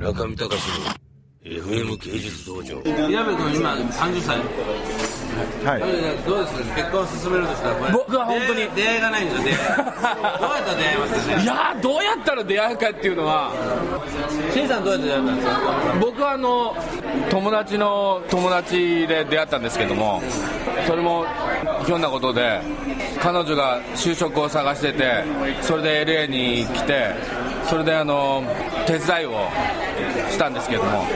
中見隆の FM 芸術道場。稲部君今30歳。はい。どうですか？結婚を進めるとしたらこれ。僕は本当に。出会いがないんですよ出会い。どうやったら出会いますかね？いやーどうやったら出会うかっていうのは。さんどうやって出会ったんですか？僕はあの友達の友達で出会ったんですけどもそれもひょんなことで彼女が就職を探しててそれで LA に来てそれであの手伝いをしたんですけども。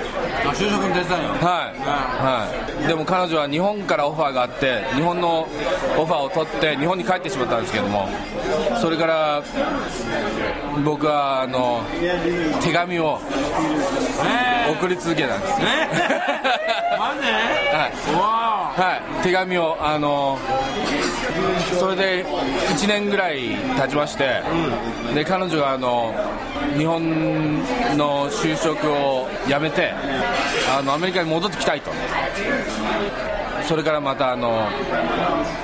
あ就職の手伝いよはい、はい、でも彼女は日本からオファーがあって日本のオファーを取って日本に帰ってしまったんですけども。それから僕はあの手紙をえ送り続けたんです。ー、えー、マジ？ではい。わはい、手紙をあのそれで1年ぐらい経ちまして、で彼女があの日本の就職を辞めてあのアメリカに戻ってきたいと。それからまたあの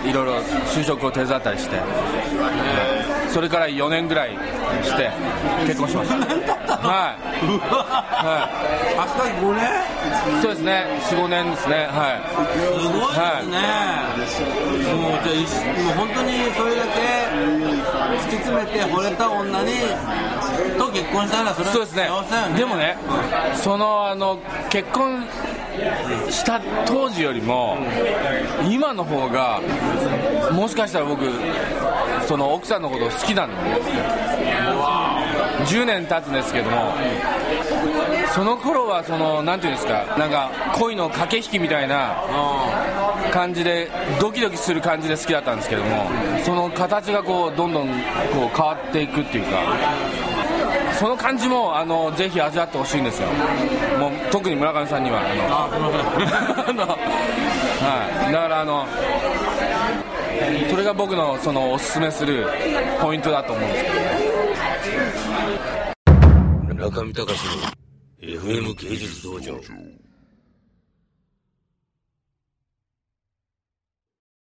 いろいろ就職を手伝ったりして、それから4年ぐらいして結婚しました。はい、はあそこ5年？い、そうですね。45年ですね。はい。すごいですね、もうじゃあもう本当にそれだけ突き詰めて惚れた女にと結婚したらそれはそうですね。ね。でもねそのあの結婚した当時よりも今の方がもしかしたら僕その奥さんのことを好きなんですね。10年経つんですけどもその頃はそのなんていうんですかなんか恋の駆け引きみたいな感じでドキドキする感じで好きだったんですけどもその形がこうどんどんこう変わっていくっていうかその感じもあのぜひ味わってほしいんですよ。もう特に村上さんにはあの はい、だからあのそれが僕のそのおすすめするポイントだと思うんですけど中見隆の FM 芸術道場。